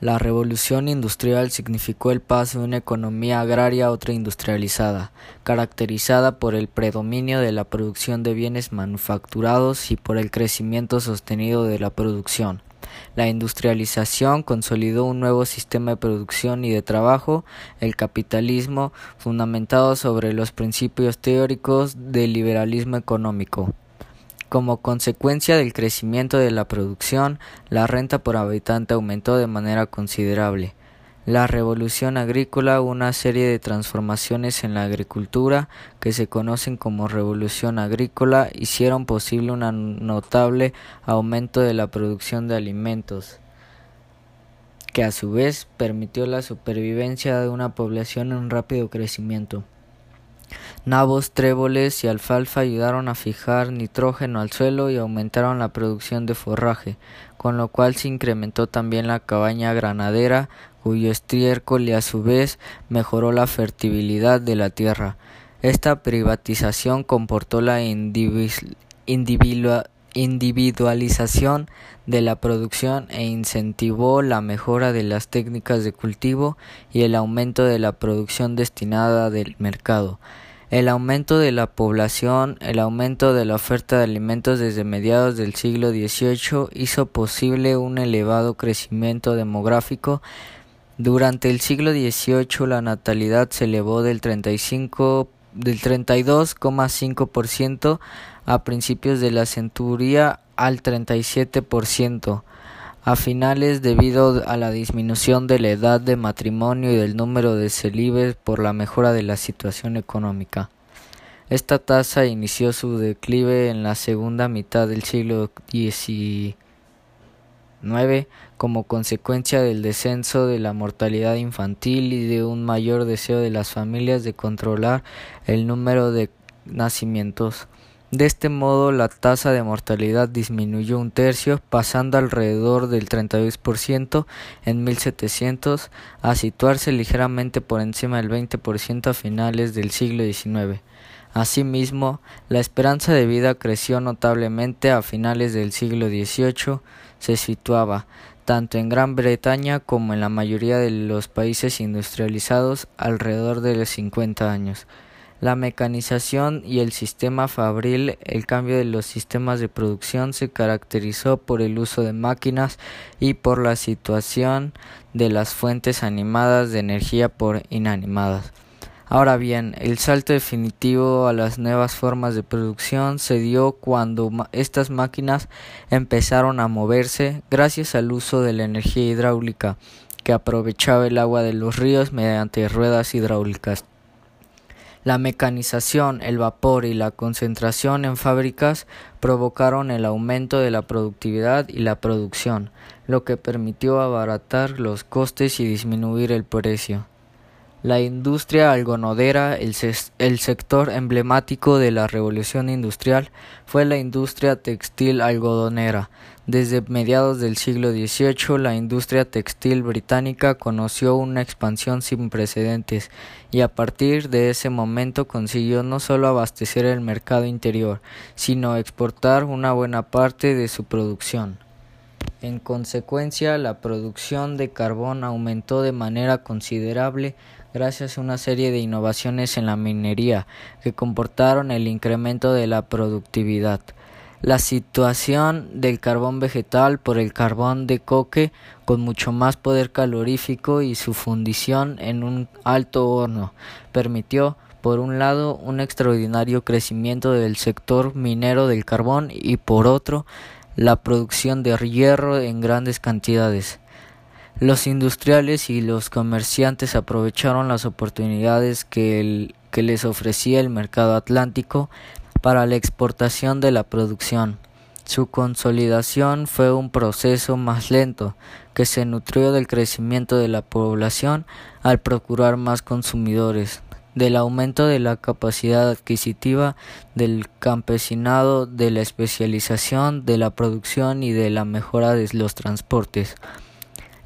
La revolución industrial significó el paso de una economía agraria a otra industrializada, caracterizada por el predominio de la producción de bienes manufacturados y por el crecimiento sostenido de la producción. La industrialización consolidó un nuevo sistema de producción y de trabajo, el capitalismo, fundamentado sobre los principios teóricos del liberalismo económico. Como consecuencia del crecimiento de la producción, la renta por habitante aumentó de manera considerable. La revolución agrícola, una serie de transformaciones en la agricultura que se conocen como revolución agrícola, hicieron posible un notable aumento de la producción de alimentos, que a su vez permitió la supervivencia de una población en rápido crecimiento. Nabos, tréboles y alfalfa ayudaron a fijar nitrógeno al suelo y aumentaron la producción de forraje, con lo cual se incrementó también la cabaña granadera, cuyo estiércol y a su vez mejoró la fertilidad de la tierra. Esta privatización comportó la individualización de la producción e incentivó la mejora de las técnicas de cultivo y el aumento de la producción destinada del mercado. El aumento de la población, el aumento de la oferta de alimentos desde mediados del siglo XVIII hizo posible un elevado crecimiento demográfico. Durante el siglo XVIII la natalidad se elevó del 35 del 32,5% a principios de la centuria al 37% a finales debido a la disminución de la edad de matrimonio y del número de celibes por la mejora de la situación económica. Esta tasa inició su declive en la segunda mitad del siglo XIX como consecuencia del descenso de la mortalidad infantil y de un mayor deseo de las familias de controlar el número de nacimientos. De este modo, la tasa de mortalidad disminuyó un tercio, pasando alrededor del 32% en 1700 a situarse ligeramente por encima del 20% a finales del siglo XIX. Asimismo, la esperanza de vida creció notablemente a finales del siglo XVIII, se situaba, tanto en Gran Bretaña como en la mayoría de los países industrializados, alrededor de los 50 años. La mecanización y el sistema fabril, el cambio de los sistemas de producción se caracterizó por el uso de máquinas y por la situación de las fuentes animadas de energía por inanimadas. Ahora bien, el salto definitivo a las nuevas formas de producción se dio cuando estas máquinas empezaron a moverse gracias al uso de la energía hidráulica que aprovechaba el agua de los ríos mediante ruedas hidráulicas. La mecanización, el vapor y la concentración en fábricas provocaron el aumento de la productividad y la producción, lo que permitió abaratar los costes y disminuir el precio. La industria algodonera, el, el, sector emblemático de la revolución industrial, fue la industria textil algodonera. Desde mediados del siglo XVIII, la industria textil británica conoció una expansión sin precedentes y a partir de ese momento consiguió no solo abastecer el mercado interior, sino exportar una buena parte de su producción. En consecuencia, la producción de carbón aumentó de manera considerable gracias a una serie de innovaciones en la minería que comportaron el incremento de la productividad. La situación del carbón vegetal por el carbón de coque con mucho más poder calorífico y su fundición en un alto horno permitió por un lado un extraordinario crecimiento del sector minero del carbón y por otro la producción de hierro en grandes cantidades. Los industriales y los comerciantes aprovecharon las oportunidades que, que les ofrecía el mercado atlántico para la exportación de la producción. Su consolidación fue un proceso más lento, que se nutrió del crecimiento de la población al procurar más consumidores, del aumento de la capacidad adquisitiva del campesinado, de la especialización de la producción y de la mejora de los transportes.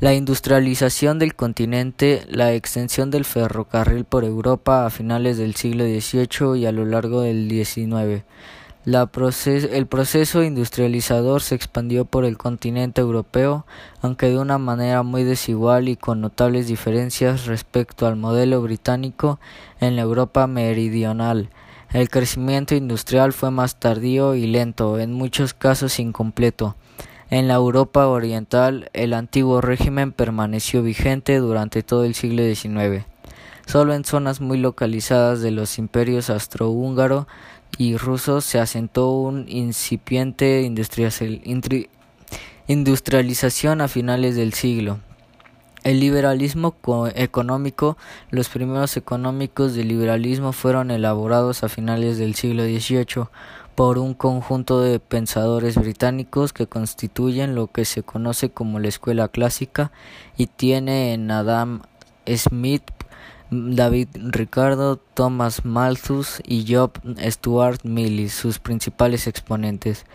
La industrialización del continente, la extensión del ferrocarril por Europa a finales del siglo XVIII y a lo largo del XIX, el proceso industrializador se expandió por el continente europeo, aunque de una manera muy desigual y con notables diferencias respecto al modelo británico en la Europa meridional. El crecimiento industrial fue más tardío y lento, en muchos casos incompleto. En la Europa oriental, el antiguo régimen permaneció vigente durante todo el siglo XIX. Solo en zonas muy localizadas de los imperios austrohúngaro y rusos se asentó una incipiente industrialización a finales del siglo. El liberalismo económico Los primeros económicos del liberalismo fueron elaborados a finales del siglo XVIII por un conjunto de pensadores británicos que constituyen lo que se conoce como la escuela clásica y tiene en Adam Smith David Ricardo, Thomas Malthus y Job Stuart Mill, sus principales exponentes.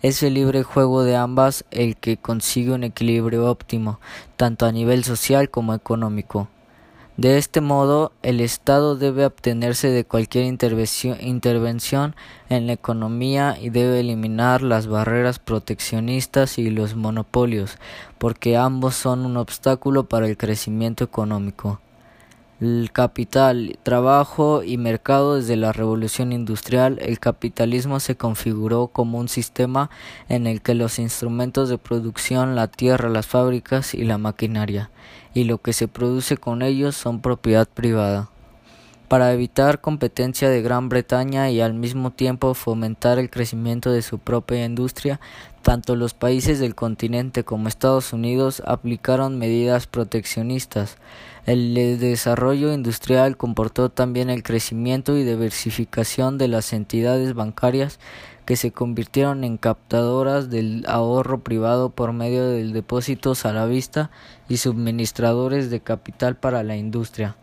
Es el libre juego de ambas el que consigue un equilibrio óptimo, tanto a nivel social como económico. De este modo, el Estado debe abstenerse de cualquier intervención en la economía y debe eliminar las barreras proteccionistas y los monopolios, porque ambos son un obstáculo para el crecimiento económico. El capital, trabajo y mercado desde la revolución industrial, el capitalismo se configuró como un sistema en el que los instrumentos de producción, la tierra, las fábricas y la maquinaria, y lo que se produce con ellos son propiedad privada para evitar competencia de Gran Bretaña y al mismo tiempo fomentar el crecimiento de su propia industria, tanto los países del continente como Estados Unidos aplicaron medidas proteccionistas. El desarrollo industrial comportó también el crecimiento y diversificación de las entidades bancarias que se convirtieron en captadoras del ahorro privado por medio de depósitos a la vista y suministradores de capital para la industria.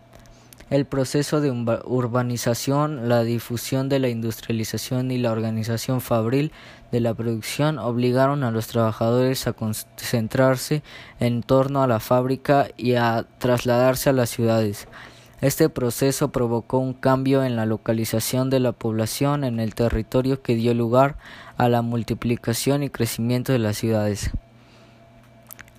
El proceso de urbanización, la difusión de la industrialización y la organización fabril de la producción obligaron a los trabajadores a concentrarse en torno a la fábrica y a trasladarse a las ciudades. Este proceso provocó un cambio en la localización de la población en el territorio que dio lugar a la multiplicación y crecimiento de las ciudades.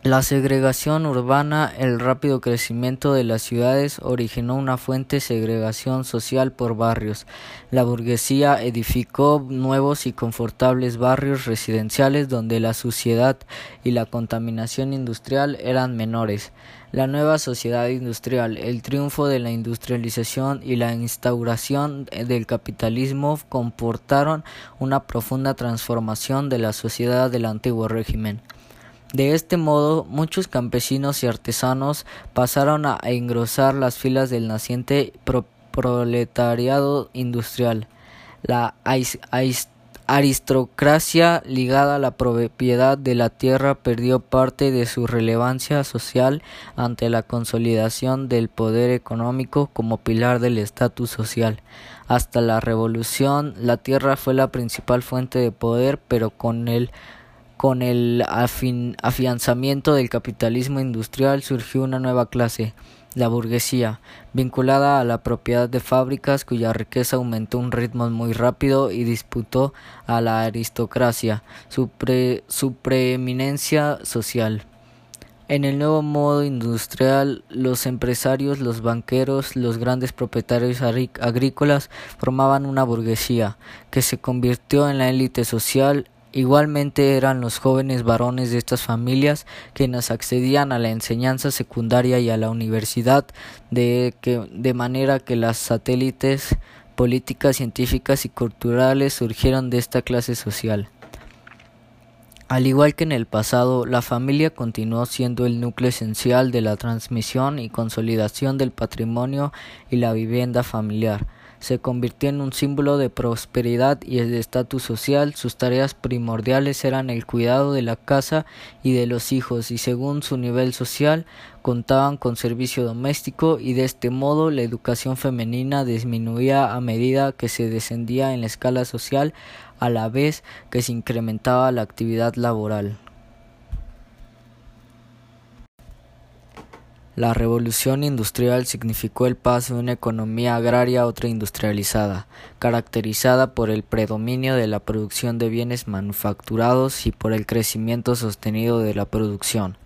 La segregación urbana, el rápido crecimiento de las ciudades originó una fuente segregación social por barrios. La burguesía edificó nuevos y confortables barrios residenciales donde la suciedad y la contaminación industrial eran menores. La nueva sociedad industrial, el triunfo de la industrialización y la instauración del capitalismo comportaron una profunda transformación de la sociedad del antiguo régimen. De este modo, muchos campesinos y artesanos pasaron a engrosar las filas del naciente proletariado industrial. La aristocracia ligada a la propiedad de la tierra perdió parte de su relevancia social ante la consolidación del poder económico como pilar del estatus social. Hasta la revolución, la tierra fue la principal fuente de poder, pero con el con el afianzamiento del capitalismo industrial surgió una nueva clase, la burguesía, vinculada a la propiedad de fábricas cuya riqueza aumentó a un ritmo muy rápido y disputó a la aristocracia su, su preeminencia social. En el nuevo modo industrial, los empresarios, los banqueros, los grandes propietarios agrícolas formaban una burguesía que se convirtió en la élite social Igualmente eran los jóvenes varones de estas familias quienes accedían a la enseñanza secundaria y a la universidad de, que, de manera que las satélites políticas, científicas y culturales surgieron de esta clase social. Al igual que en el pasado, la familia continuó siendo el núcleo esencial de la transmisión y consolidación del patrimonio y la vivienda familiar se convirtió en un símbolo de prosperidad y de estatus social. Sus tareas primordiales eran el cuidado de la casa y de los hijos y según su nivel social contaban con servicio doméstico y de este modo la educación femenina disminuía a medida que se descendía en la escala social a la vez que se incrementaba la actividad laboral. La revolución industrial significó el paso de una economía agraria a otra industrializada, caracterizada por el predominio de la producción de bienes manufacturados y por el crecimiento sostenido de la producción.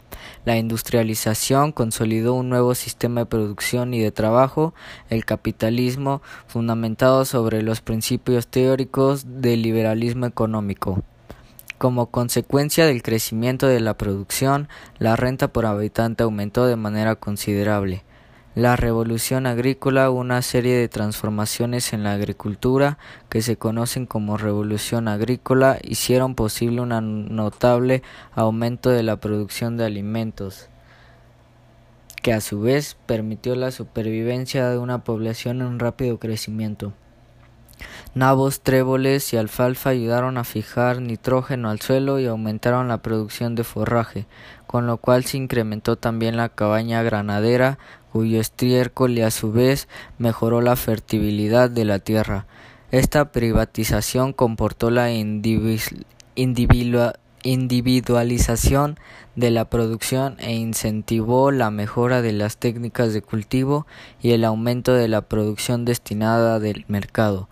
La industrialización consolidó un nuevo sistema de producción y de trabajo, el capitalismo, fundamentado sobre los principios teóricos del liberalismo económico. Como consecuencia del crecimiento de la producción, la renta por habitante aumentó de manera considerable. La revolución agrícola, una serie de transformaciones en la agricultura que se conocen como revolución agrícola, hicieron posible un notable aumento de la producción de alimentos, que a su vez permitió la supervivencia de una población en rápido crecimiento. Nabos, tréboles y alfalfa ayudaron a fijar nitrógeno al suelo y aumentaron la producción de forraje, con lo cual se incrementó también la cabaña granadera, cuyo estiércol y a su vez mejoró la fertilidad de la tierra. Esta privatización comportó la individualización de la producción e incentivó la mejora de las técnicas de cultivo y el aumento de la producción destinada del mercado.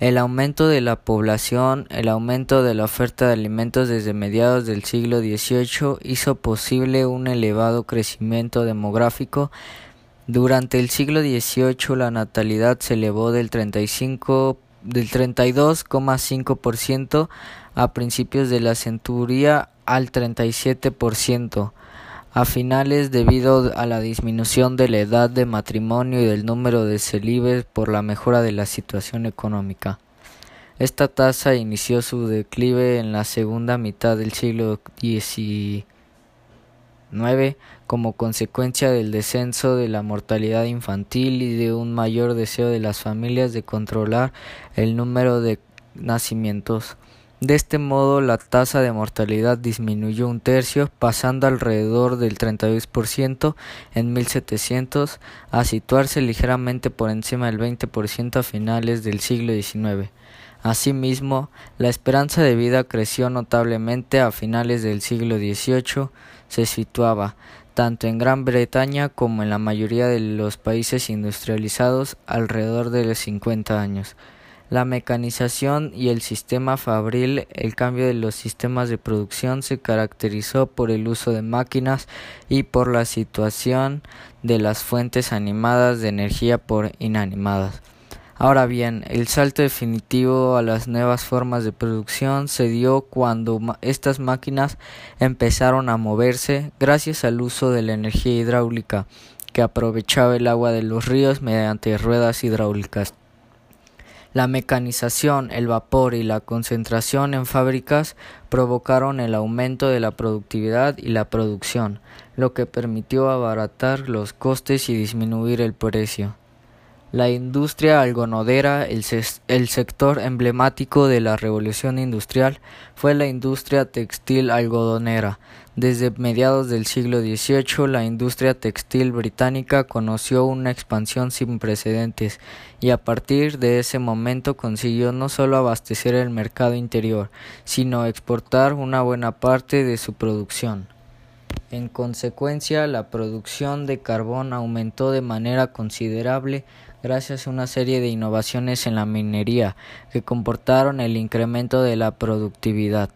El aumento de la población, el aumento de la oferta de alimentos desde mediados del siglo XVIII hizo posible un elevado crecimiento demográfico. Durante el siglo XVIII la natalidad se elevó del 35 del 32,5% a principios de la centuria al 37% a finales debido a la disminución de la edad de matrimonio y del número de celibes por la mejora de la situación económica. Esta tasa inició su declive en la segunda mitad del siglo XIX como consecuencia del descenso de la mortalidad infantil y de un mayor deseo de las familias de controlar el número de nacimientos. De este modo, la tasa de mortalidad disminuyó un tercio, pasando alrededor del 32% en 1700 a situarse ligeramente por encima del 20% a finales del siglo XIX. Asimismo, la esperanza de vida creció notablemente a finales del siglo XVIII, se situaba, tanto en Gran Bretaña como en la mayoría de los países industrializados, alrededor de los 50 años. La mecanización y el sistema fabril, el cambio de los sistemas de producción se caracterizó por el uso de máquinas y por la situación de las fuentes animadas de energía por inanimadas. Ahora bien, el salto definitivo a las nuevas formas de producción se dio cuando estas máquinas empezaron a moverse gracias al uso de la energía hidráulica que aprovechaba el agua de los ríos mediante ruedas hidráulicas. La mecanización, el vapor y la concentración en fábricas provocaron el aumento de la productividad y la producción, lo que permitió abaratar los costes y disminuir el precio. La industria algodonera, el, el, sector emblemático de la revolución industrial, fue la industria textil algodonera. Desde mediados del siglo XVIII, la industria textil británica conoció una expansión sin precedentes y a partir de ese momento consiguió no solo abastecer el mercado interior, sino exportar una buena parte de su producción. En consecuencia, la producción de carbón aumentó de manera considerable gracias a una serie de innovaciones en la minería que comportaron el incremento de la productividad.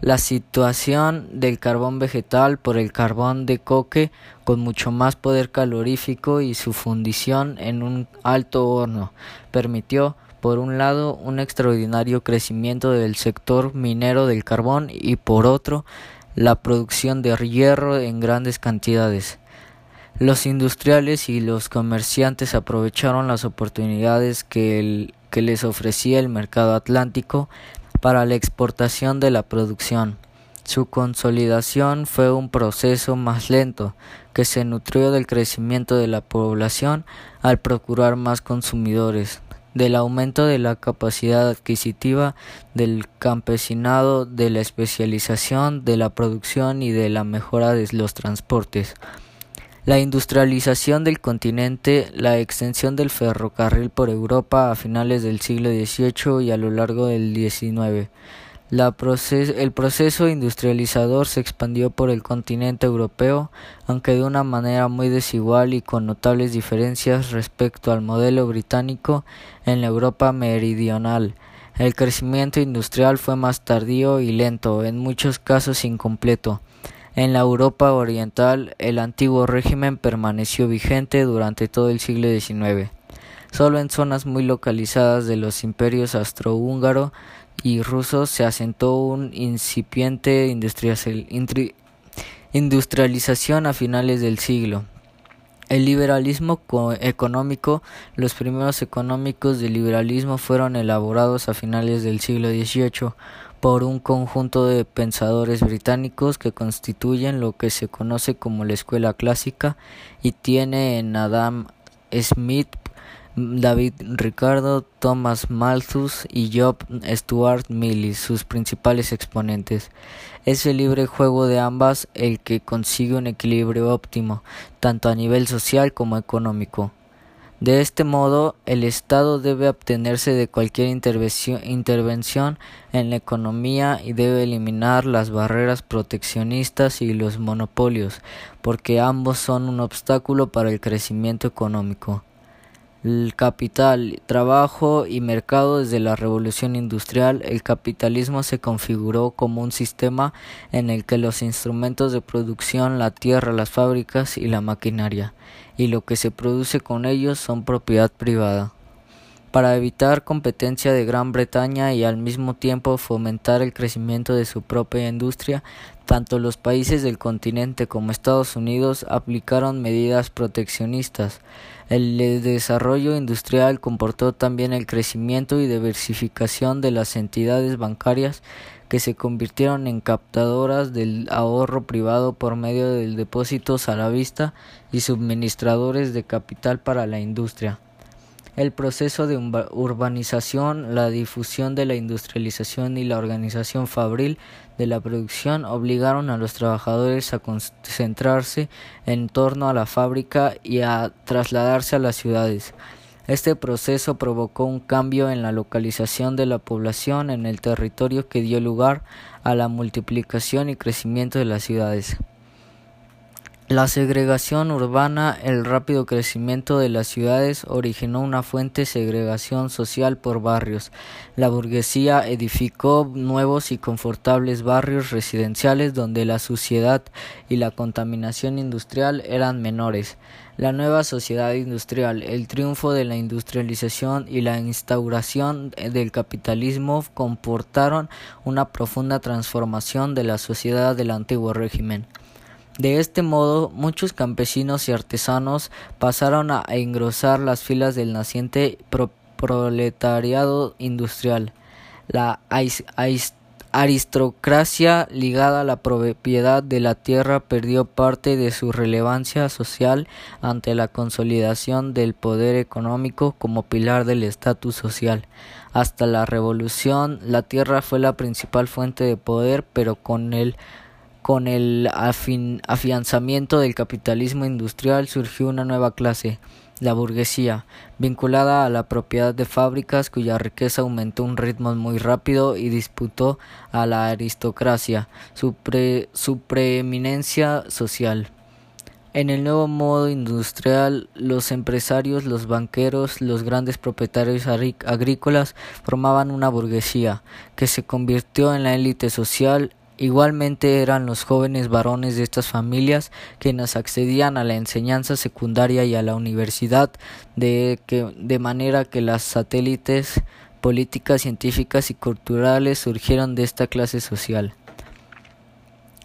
La situación del carbón vegetal por el carbón de coque con mucho más poder calorífico y su fundición en un alto horno permitió por un lado un extraordinario crecimiento del sector minero del carbón y por otro la producción de hierro en grandes cantidades. Los industriales y los comerciantes aprovecharon las oportunidades que, que les ofrecía el mercado atlántico para la exportación de la producción. Su consolidación fue un proceso más lento, que se nutrió del crecimiento de la población al procurar más consumidores, del aumento de la capacidad adquisitiva del campesinado, de la especialización de la producción y de la mejora de los transportes. La industrialización del continente, la extensión del ferrocarril por Europa a finales del siglo XVIII y a lo largo del XIX, el proceso industrializador se expandió por el continente europeo, aunque de una manera muy desigual y con notables diferencias respecto al modelo británico en la Europa meridional. El crecimiento industrial fue más tardío y lento, en muchos casos incompleto. En la Europa oriental, el antiguo régimen permaneció vigente durante todo el siglo XIX. Solo en zonas muy localizadas de los imperios austrohúngaro y ruso se asentó un incipiente industrialización a finales del siglo. El liberalismo económico, los primeros económicos del liberalismo fueron elaborados a finales del siglo XVIII por un conjunto de pensadores británicos que constituyen lo que se conoce como la escuela clásica y tiene en Adam Smith David Ricardo, Thomas Malthus y Job Stuart Mill, sus principales exponentes. Es el libre juego de ambas el que consigue un equilibrio óptimo, tanto a nivel social como económico. De este modo, el Estado debe abstenerse de cualquier intervención en la economía y debe eliminar las barreras proteccionistas y los monopolios, porque ambos son un obstáculo para el crecimiento económico. El capital, trabajo y mercado desde la revolución industrial, el capitalismo se configuró como un sistema en el que los instrumentos de producción, la tierra, las fábricas y la maquinaria, y lo que se produce con ellos son propiedad privada para evitar competencia de Gran Bretaña y al mismo tiempo fomentar el crecimiento de su propia industria, tanto los países del continente como Estados Unidos aplicaron medidas proteccionistas. El desarrollo industrial comportó también el crecimiento y diversificación de las entidades bancarias que se convirtieron en captadoras del ahorro privado por medio de depósitos a la vista y suministradores de capital para la industria. El proceso de urbanización, la difusión de la industrialización y la organización fabril de la producción obligaron a los trabajadores a concentrarse en torno a la fábrica y a trasladarse a las ciudades. Este proceso provocó un cambio en la localización de la población en el territorio que dio lugar a la multiplicación y crecimiento de las ciudades. La segregación urbana, el rápido crecimiento de las ciudades originó una fuente segregación social por barrios. La burguesía edificó nuevos y confortables barrios residenciales donde la suciedad y la contaminación industrial eran menores. La nueva sociedad industrial, el triunfo de la industrialización y la instauración del capitalismo comportaron una profunda transformación de la sociedad del antiguo régimen. De este modo, muchos campesinos y artesanos pasaron a engrosar las filas del naciente proletariado industrial. La aristocracia ligada a la propiedad de la tierra perdió parte de su relevancia social ante la consolidación del poder económico como pilar del estatus social. Hasta la revolución, la tierra fue la principal fuente de poder, pero con el con el afianzamiento del capitalismo industrial surgió una nueva clase, la burguesía, vinculada a la propiedad de fábricas cuya riqueza aumentó a un ritmo muy rápido y disputó a la aristocracia su, su preeminencia social. En el nuevo modo industrial, los empresarios, los banqueros, los grandes propietarios agrícolas formaban una burguesía que se convirtió en la élite social Igualmente eran los jóvenes varones de estas familias quienes accedían a la enseñanza secundaria y a la universidad de, que, de manera que las satélites políticas, científicas y culturales surgieron de esta clase social.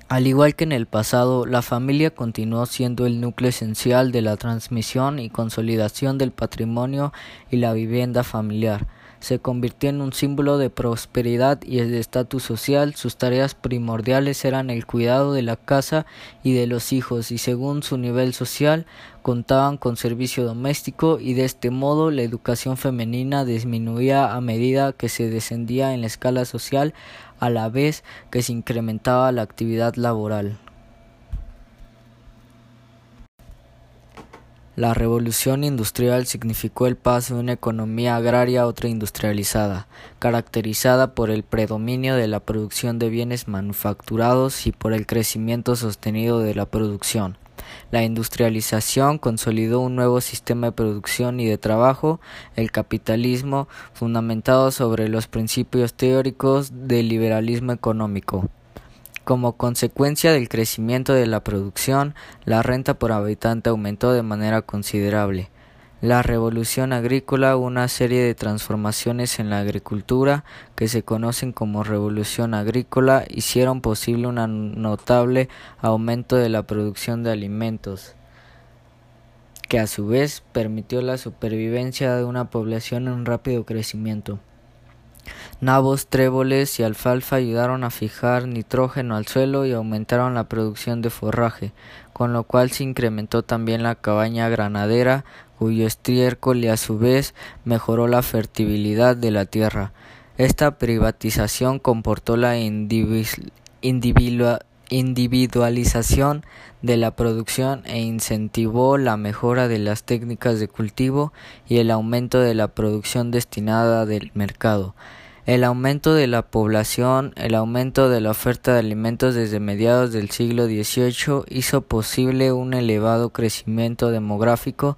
Al igual que en el pasado, la familia continuó siendo el núcleo esencial de la transmisión y consolidación del patrimonio y la vivienda familiar se convirtió en un símbolo de prosperidad y de estatus social. Sus tareas primordiales eran el cuidado de la casa y de los hijos y según su nivel social contaban con servicio doméstico y de este modo la educación femenina disminuía a medida que se descendía en la escala social a la vez que se incrementaba la actividad laboral. La revolución industrial significó el paso de una economía agraria a otra industrializada, caracterizada por el predominio de la producción de bienes manufacturados y por el crecimiento sostenido de la producción. La industrialización consolidó un nuevo sistema de producción y de trabajo, el capitalismo, fundamentado sobre los principios teóricos del liberalismo económico. Como consecuencia del crecimiento de la producción, la renta por habitante aumentó de manera considerable. La revolución agrícola, una serie de transformaciones en la agricultura que se conocen como revolución agrícola, hicieron posible un notable aumento de la producción de alimentos, que a su vez permitió la supervivencia de una población en rápido crecimiento. Nabos, tréboles y alfalfa ayudaron a fijar nitrógeno al suelo y aumentaron la producción de forraje, con lo cual se incrementó también la cabaña granadera, cuyo estiércol y a su vez mejoró la fertilidad de la tierra. Esta privatización comportó la individualización de la producción e incentivó la mejora de las técnicas de cultivo y el aumento de la producción destinada del mercado. El aumento de la población, el aumento de la oferta de alimentos desde mediados del siglo XVIII hizo posible un elevado crecimiento demográfico.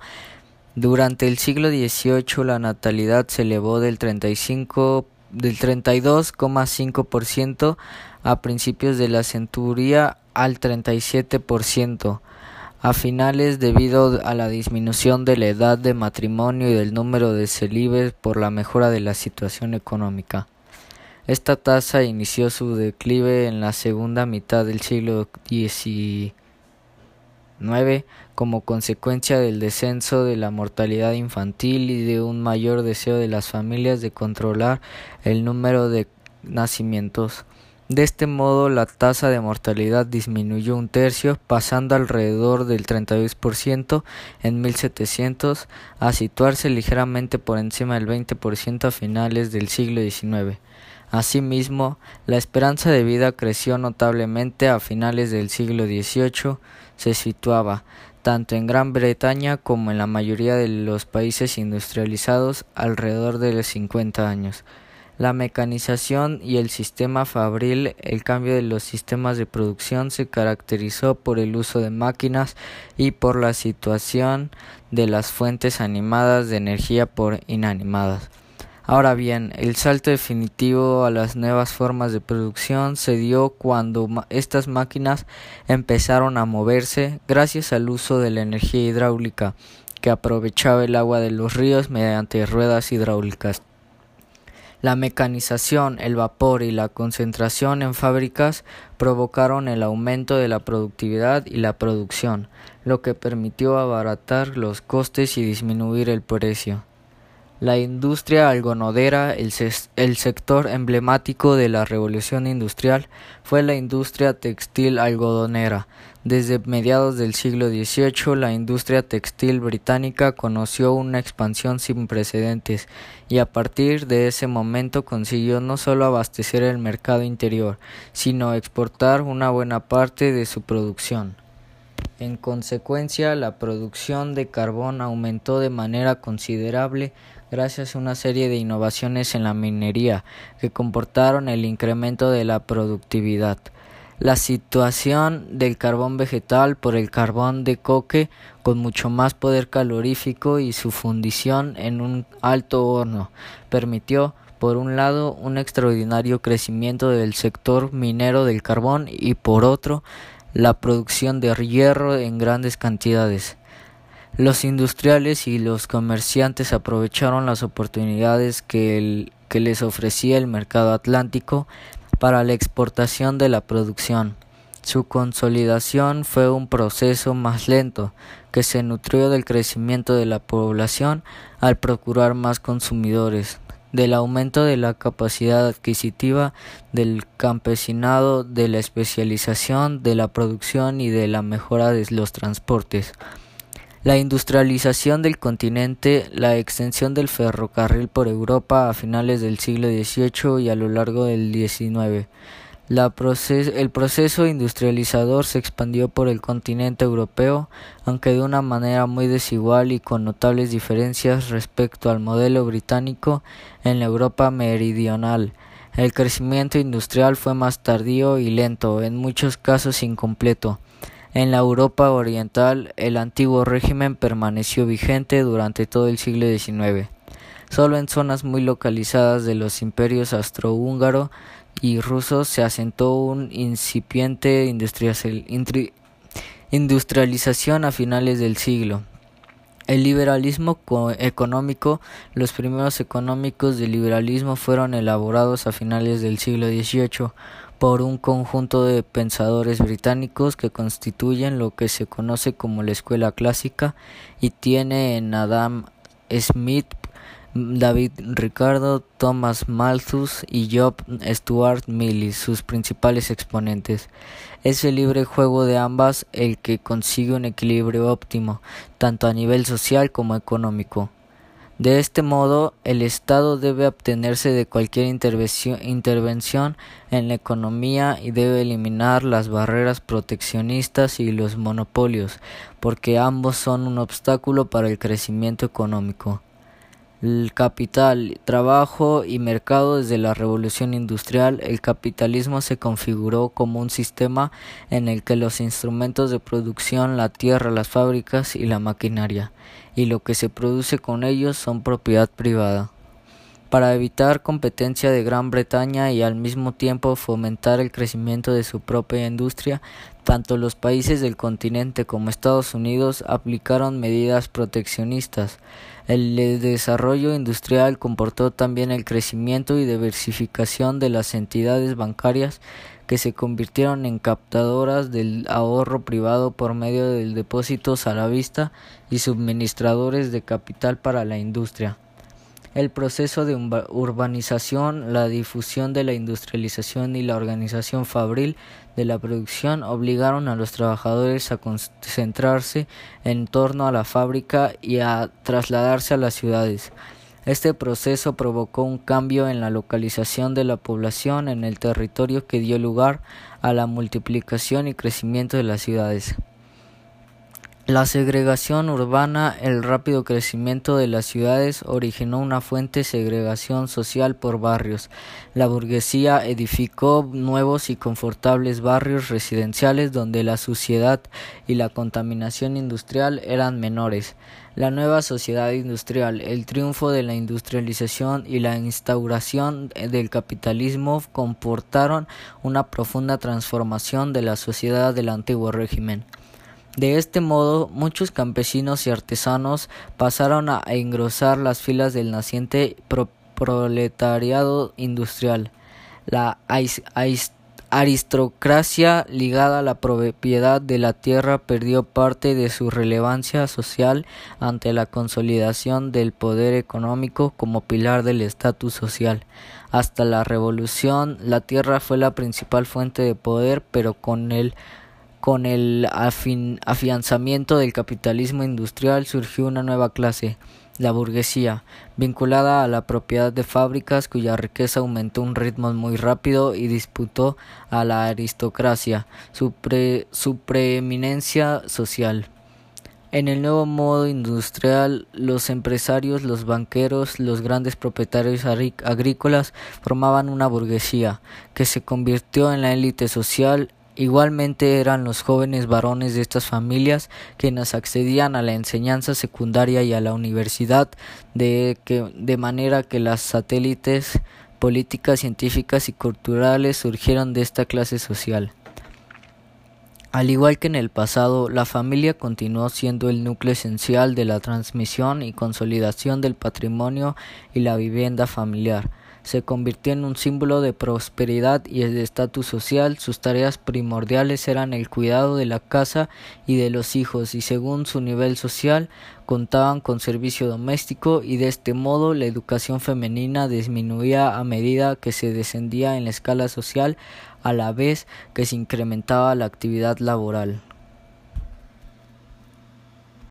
Durante el siglo XVIII la natalidad se elevó del 35 del 32,5% a principios de la centuria al 37% a finales debido a la disminución de la edad de matrimonio y del número de celibes por la mejora de la situación económica. Esta tasa inició su declive en la segunda mitad del siglo XIX como consecuencia del descenso de la mortalidad infantil y de un mayor deseo de las familias de controlar el número de nacimientos. De este modo, la tasa de mortalidad disminuyó un tercio, pasando alrededor del 32% en 1700 a situarse ligeramente por encima del 20% a finales del siglo XIX. Asimismo, la esperanza de vida creció notablemente a finales del siglo XVIII, se situaba, tanto en Gran Bretaña como en la mayoría de los países industrializados, alrededor de los 50 años. La mecanización y el sistema fabril, el cambio de los sistemas de producción se caracterizó por el uso de máquinas y por la situación de las fuentes animadas de energía por inanimadas. Ahora bien, el salto definitivo a las nuevas formas de producción se dio cuando estas máquinas empezaron a moverse gracias al uso de la energía hidráulica que aprovechaba el agua de los ríos mediante ruedas hidráulicas. La mecanización, el vapor y la concentración en fábricas provocaron el aumento de la productividad y la producción, lo que permitió abaratar los costes y disminuir el precio. La industria algodonera, el, sector emblemático de la revolución industrial, fue la industria textil algodonera. Desde mediados del siglo XVIII, la industria textil británica conoció una expansión sin precedentes y a partir de ese momento consiguió no solo abastecer el mercado interior, sino exportar una buena parte de su producción. En consecuencia, la producción de carbón aumentó de manera considerable gracias a una serie de innovaciones en la minería que comportaron el incremento de la productividad. La situación del carbón vegetal por el carbón de coque con mucho más poder calorífico y su fundición en un alto horno permitió por un lado un extraordinario crecimiento del sector minero del carbón y por otro la producción de hierro en grandes cantidades. Los industriales y los comerciantes aprovecharon las oportunidades que, que les ofrecía el mercado atlántico para la exportación de la producción. Su consolidación fue un proceso más lento, que se nutrió del crecimiento de la población al procurar más consumidores, del aumento de la capacidad adquisitiva del campesinado, de la especialización de la producción y de la mejora de los transportes. La industrialización del continente, la extensión del ferrocarril por Europa a finales del siglo XVIII y a lo largo del XIX, el proceso industrializador se expandió por el continente europeo, aunque de una manera muy desigual y con notables diferencias respecto al modelo británico en la Europa meridional. El crecimiento industrial fue más tardío y lento, en muchos casos incompleto. En la Europa oriental, el antiguo régimen permaneció vigente durante todo el siglo XIX. Solo en zonas muy localizadas de los imperios austrohúngaro y ruso se asentó un incipiente industrialización a finales del siglo. El liberalismo económico, los primeros económicos del liberalismo fueron elaborados a finales del siglo XVIII por un conjunto de pensadores británicos que constituyen lo que se conoce como la escuela clásica y tiene en Adam Smith David Ricardo, Thomas Malthus y Job Stuart Mill, sus principales exponentes. Es el libre juego de ambas el que consigue un equilibrio óptimo, tanto a nivel social como económico. De este modo, el Estado debe abstenerse de cualquier intervención en la economía y debe eliminar las barreras proteccionistas y los monopolios, porque ambos son un obstáculo para el crecimiento económico. El capital, trabajo y mercado desde la revolución industrial, el capitalismo se configuró como un sistema en el que los instrumentos de producción, la tierra, las fábricas y la maquinaria, y lo que se produce con ellos son propiedad privada para evitar competencia de Gran Bretaña y al mismo tiempo fomentar el crecimiento de su propia industria, tanto los países del continente como Estados Unidos aplicaron medidas proteccionistas. El desarrollo industrial comportó también el crecimiento y diversificación de las entidades bancarias que se convirtieron en captadoras del ahorro privado por medio de depósitos a la vista y suministradores de capital para la industria. El proceso de urbanización, la difusión de la industrialización y la organización fabril de la producción obligaron a los trabajadores a concentrarse en torno a la fábrica y a trasladarse a las ciudades. Este proceso provocó un cambio en la localización de la población en el territorio que dio lugar a la multiplicación y crecimiento de las ciudades. La segregación urbana, el rápido crecimiento de las ciudades originó una fuente segregación social por barrios. La burguesía edificó nuevos y confortables barrios residenciales donde la suciedad y la contaminación industrial eran menores. La nueva sociedad industrial, el triunfo de la industrialización y la instauración del capitalismo comportaron una profunda transformación de la sociedad del antiguo régimen. De este modo, muchos campesinos y artesanos pasaron a engrosar las filas del naciente proletariado industrial. La aristocracia ligada a la propiedad de la tierra perdió parte de su relevancia social ante la consolidación del poder económico como pilar del estatus social. Hasta la revolución, la tierra fue la principal fuente de poder, pero con el con el afianzamiento del capitalismo industrial surgió una nueva clase, la burguesía, vinculada a la propiedad de fábricas cuya riqueza aumentó a un ritmo muy rápido y disputó a la aristocracia su, su preeminencia social. En el nuevo modo industrial, los empresarios, los banqueros, los grandes propietarios agrícolas formaban una burguesía que se convirtió en la élite social Igualmente eran los jóvenes varones de estas familias quienes accedían a la enseñanza secundaria y a la universidad de, que, de manera que las satélites políticas, científicas y culturales surgieron de esta clase social. Al igual que en el pasado, la familia continuó siendo el núcleo esencial de la transmisión y consolidación del patrimonio y la vivienda familiar se convirtió en un símbolo de prosperidad y de estatus social. Sus tareas primordiales eran el cuidado de la casa y de los hijos y según su nivel social contaban con servicio doméstico y de este modo la educación femenina disminuía a medida que se descendía en la escala social a la vez que se incrementaba la actividad laboral.